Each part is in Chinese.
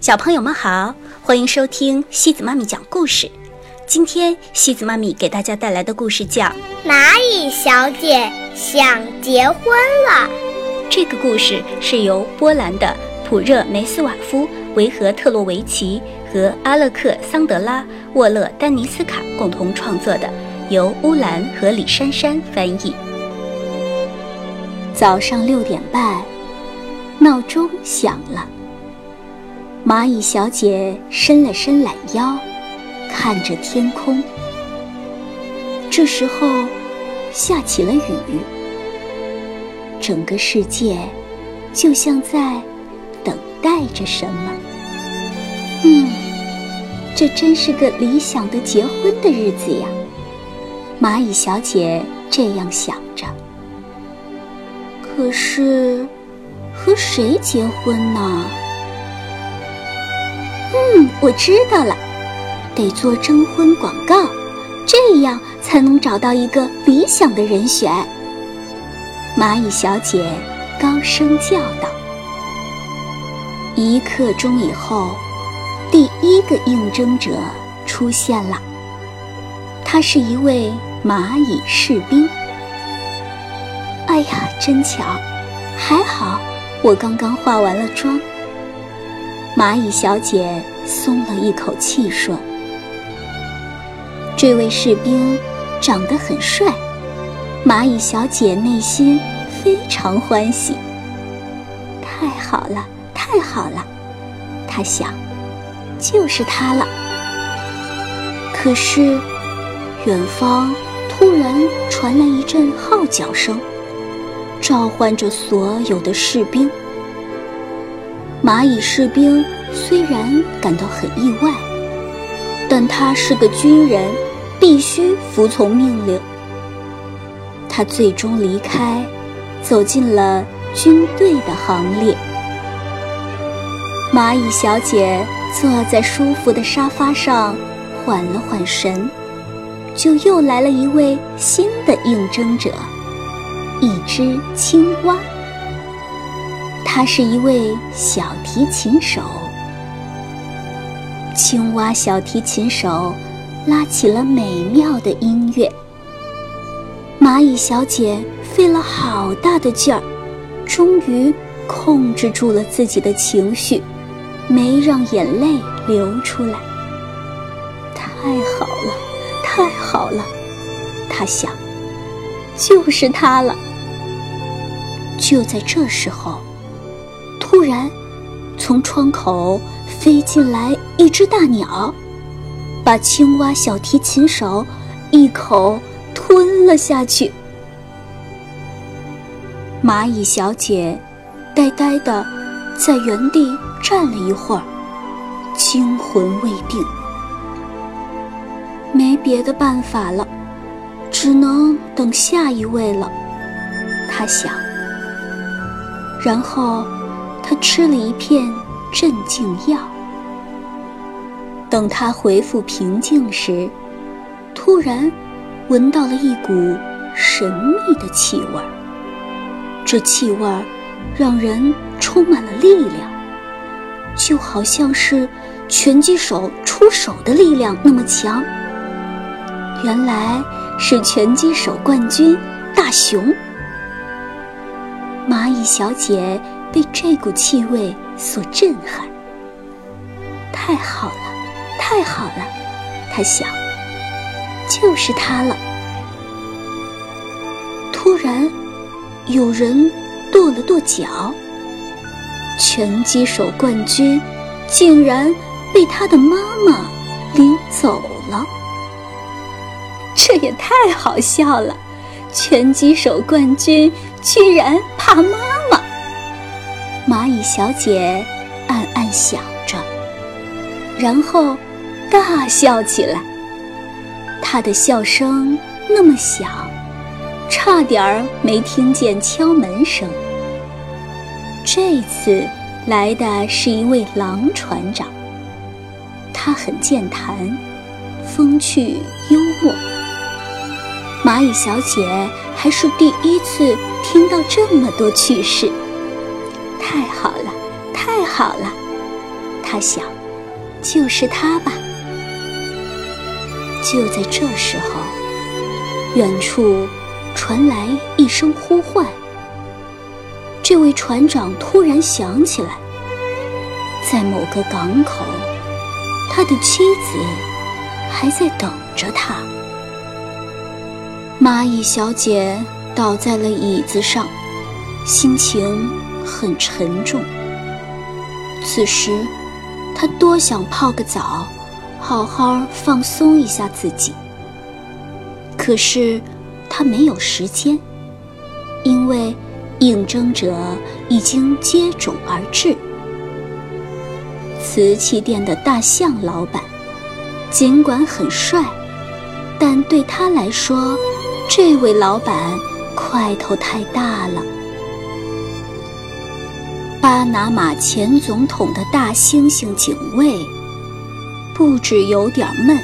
小朋友们好，欢迎收听西子妈咪讲故事。今天西子妈咪给大家带来的故事叫《蚂蚁小姐想结婚了》。这个故事是由波兰的普热梅斯瓦夫、维和特洛维奇和阿勒克桑德拉·沃勒丹尼斯卡共同创作的，由乌兰和李珊珊翻译。早上六点半，闹钟响了。蚂蚁小姐伸了伸懒腰，看着天空。这时候，下起了雨。整个世界就像在等待着什么。嗯，这真是个理想的结婚的日子呀！蚂蚁小姐这样想着。可是，和谁结婚呢？我知道了，得做征婚广告，这样才能找到一个理想的人选。蚂蚁小姐高声叫道。一刻钟以后，第一个应征者出现了，他是一位蚂蚁士兵。哎呀，真巧，还好我刚刚化完了妆。蚂蚁小姐松了一口气说：“这位士兵长得很帅。”蚂蚁小姐内心非常欢喜。太好了，太好了，她想，就是他了。可是，远方突然传来一阵号角声，召唤着所有的士兵。蚂蚁士兵虽然感到很意外，但他是个军人，必须服从命令。他最终离开，走进了军队的行列。蚂蚁小姐坐在舒服的沙发上，缓了缓神，就又来了一位新的应征者——一只青蛙。他是一位小提琴手。青蛙小提琴手拉起了美妙的音乐。蚂蚁小姐费了好大的劲儿，终于控制住了自己的情绪，没让眼泪流出来。太好了，太好了，她想，就是他了。就在这时候。突然，从窗口飞进来一只大鸟，把青蛙小提琴手一口吞了下去。蚂蚁小姐呆呆地在原地站了一会儿，惊魂未定。没别的办法了，只能等下一位了。她想，然后。他吃了一片镇静药。等他恢复平静时，突然闻到了一股神秘的气味儿。这气味儿让人充满了力量，就好像是拳击手出手的力量那么强。原来是拳击手冠军大熊。蚂蚁小姐。被这股气味所震撼，太好了，太好了，他想，就是他了。突然，有人跺了跺脚，拳击手冠军竟然被他的妈妈领走了。这也太好笑了，拳击手冠军居然怕妈妈。蚂蚁小姐暗暗想着，然后大笑起来。她的笑声那么响，差点儿没听见敲门声。这次来的是一位狼船长，他很健谈，风趣幽默。蚂蚁小姐还是第一次听到这么多趣事。太好了，太好了，他想，就是他吧。就在这时候，远处传来一声呼唤。这位船长突然想起来，在某个港口，他的妻子还在等着他。蚂蚁小姐倒在了椅子上，心情很沉重。此时，他多想泡个澡，好好放松一下自己。可是，他没有时间，因为。应征者已经接踵而至。瓷器店的大象老板，尽管很帅，但对他来说，这位老板块头太大了。巴拿马前总统的大猩猩警卫，不止有点闷，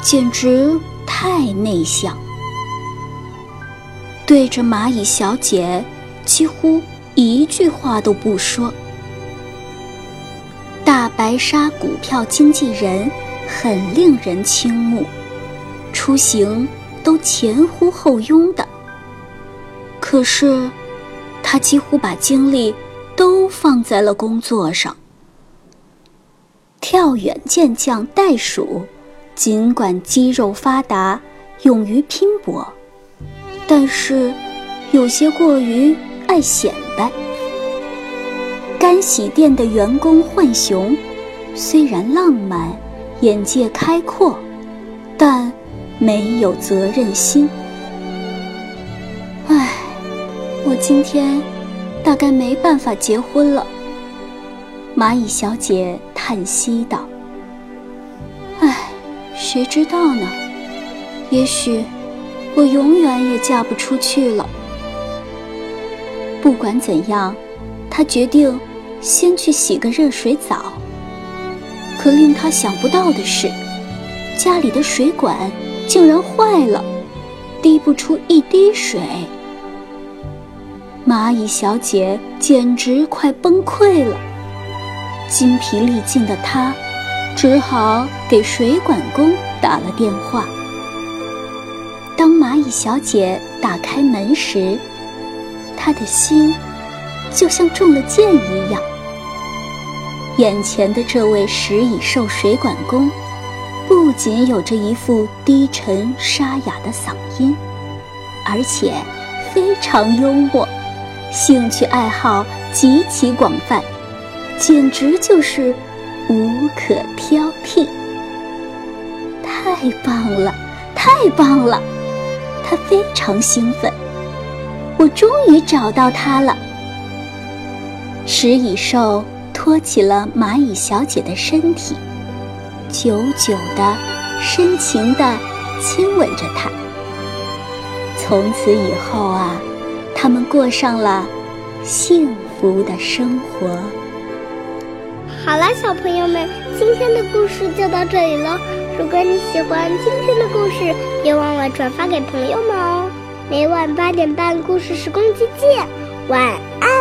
简直太内向，对着蚂蚁小姐。几乎一句话都不说。大白鲨股票经纪人很令人倾慕，出行都前呼后拥的。可是，他几乎把精力都放在了工作上。跳远健将袋鼠，尽管肌肉发达，勇于拼搏，但是有些过于。爱显摆。干洗店的员工浣熊，虽然浪漫、眼界开阔，但没有责任心。唉，我今天大概没办法结婚了。蚂蚁小姐叹息道：“唉，谁知道呢？也许我永远也嫁不出去了。”不管怎样，他决定先去洗个热水澡。可令他想不到的是，家里的水管竟然坏了，滴不出一滴水。蚂蚁小姐简直快崩溃了，精疲力尽的她只好给水管工打了电话。当蚂蚁小姐打开门时，她的心就像中了箭一样。眼前的这位食蚁兽水管工，不仅有着一副低沉沙哑的嗓音，而且非常幽默，兴趣爱好极其广泛，简直就是无可挑剔。太棒了，太棒了！他非常兴奋。我终于找到它了。食蚁兽托起了蚂蚁小姐的身体，久久的、深情的亲吻着她。从此以后啊，他们过上了幸福的生活。好了，小朋友们，今天的故事就到这里了。如果你喜欢今天的故事，别忘了转发给朋友们哦。每晚八点半，故事时光机见，晚安。